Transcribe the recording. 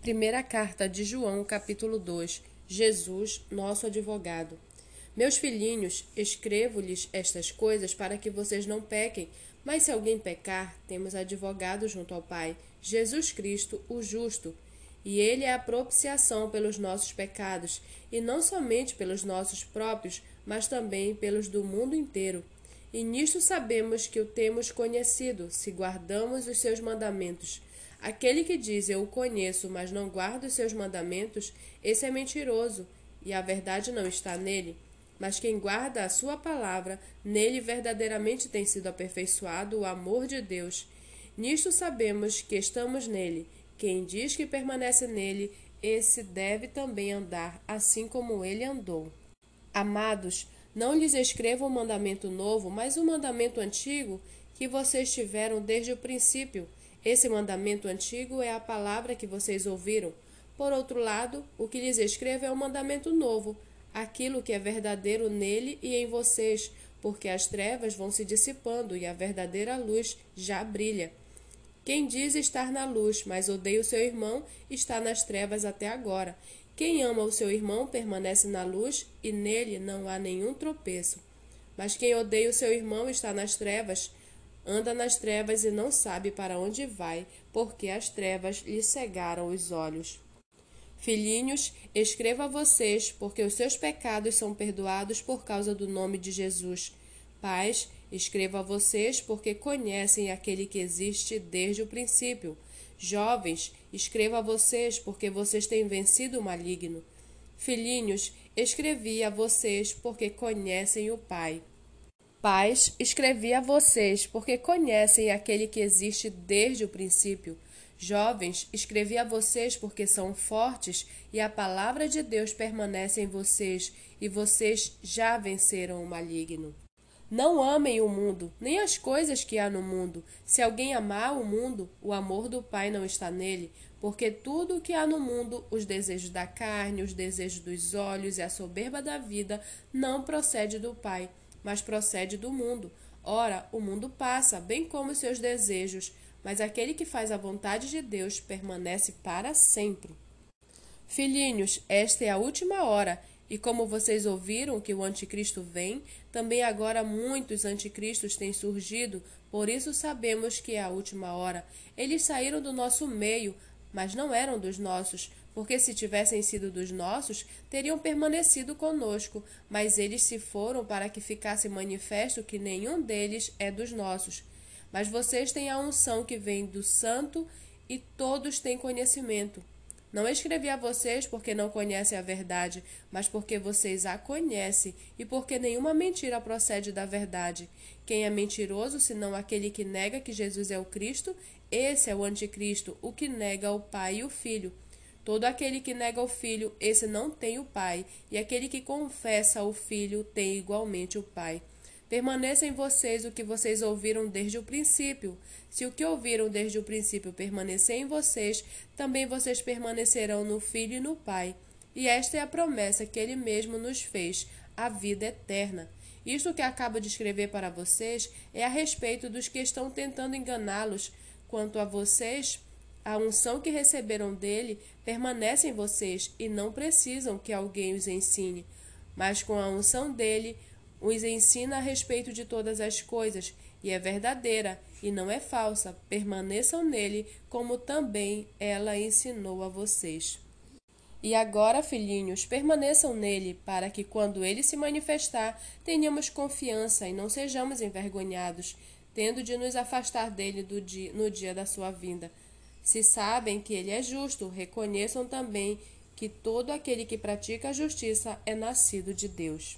Primeira carta de João, capítulo 2. Jesus, nosso advogado. Meus filhinhos, escrevo-lhes estas coisas para que vocês não pequem, mas se alguém pecar, temos advogado junto ao Pai, Jesus Cristo, o justo. E ele é a propiciação pelos nossos pecados, e não somente pelos nossos próprios, mas também pelos do mundo inteiro. E nisto sabemos que o temos conhecido, se guardamos os seus mandamentos. Aquele que diz eu o conheço, mas não guarda os seus mandamentos, esse é mentiroso, e a verdade não está nele. Mas quem guarda a sua palavra, nele verdadeiramente tem sido aperfeiçoado o amor de Deus. Nisto sabemos que estamos nele. Quem diz que permanece nele, esse deve também andar assim como ele andou. Amados, não lhes escrevo um mandamento novo, mas um mandamento antigo que vocês tiveram desde o princípio. Esse mandamento antigo é a palavra que vocês ouviram. Por outro lado, o que lhes escrevo é um mandamento novo, aquilo que é verdadeiro nele e em vocês, porque as trevas vão se dissipando e a verdadeira luz já brilha. Quem diz estar na luz, mas odeia o seu irmão, está nas trevas até agora. Quem ama o seu irmão permanece na luz e nele não há nenhum tropeço. Mas quem odeia o seu irmão está nas trevas, anda nas trevas e não sabe para onde vai, porque as trevas lhe cegaram os olhos. Filhinhos, escreva a vocês, porque os seus pecados são perdoados por causa do nome de Jesus. Pais, escreva a vocês, porque conhecem aquele que existe desde o princípio. Jovens, escreva a vocês, porque vocês têm vencido o maligno. Filhinhos, escrevi a vocês, porque conhecem o Pai. Pais, escrevi a vocês, porque conhecem aquele que existe desde o princípio. Jovens, escrevi a vocês porque são fortes e a palavra de Deus permanece em vocês e vocês já venceram o maligno. Não amem o mundo, nem as coisas que há no mundo. Se alguém amar o mundo, o amor do Pai não está nele, porque tudo o que há no mundo, os desejos da carne, os desejos dos olhos e a soberba da vida, não procede do Pai mas procede do mundo. Ora, o mundo passa, bem como os seus desejos, mas aquele que faz a vontade de Deus permanece para sempre. Filhinhos, esta é a última hora, e como vocês ouviram que o anticristo vem, também agora muitos anticristos têm surgido, por isso sabemos que é a última hora. Eles saíram do nosso meio, mas não eram dos nossos, porque se tivessem sido dos nossos, teriam permanecido conosco, mas eles se foram para que ficasse manifesto que nenhum deles é dos nossos. Mas vocês têm a unção que vem do Santo e todos têm conhecimento. Não escrevi a vocês porque não conhecem a verdade, mas porque vocês a conhecem e porque nenhuma mentira procede da verdade. Quem é mentiroso senão aquele que nega que Jesus é o Cristo? Esse é o anticristo, o que nega o Pai e o Filho. Todo aquele que nega o filho, esse não tem o pai, e aquele que confessa o filho tem igualmente o pai. Permaneça em vocês o que vocês ouviram desde o princípio. Se o que ouviram desde o princípio permanecer em vocês, também vocês permanecerão no Filho e no Pai. E esta é a promessa que ele mesmo nos fez, a vida eterna. Isto que acabo de escrever para vocês é a respeito dos que estão tentando enganá-los. Quanto a vocês, a unção que receberam dele permanece em vocês e não precisam que alguém os ensine, mas com a unção dele os ensina a respeito de todas as coisas, e é verdadeira e não é falsa. Permaneçam nele, como também ela ensinou a vocês. E agora, filhinhos, permaneçam nele, para que quando ele se manifestar, tenhamos confiança e não sejamos envergonhados, tendo de nos afastar dele dia, no dia da sua vinda. Se sabem que ele é justo, reconheçam também que todo aquele que pratica a justiça é nascido de Deus.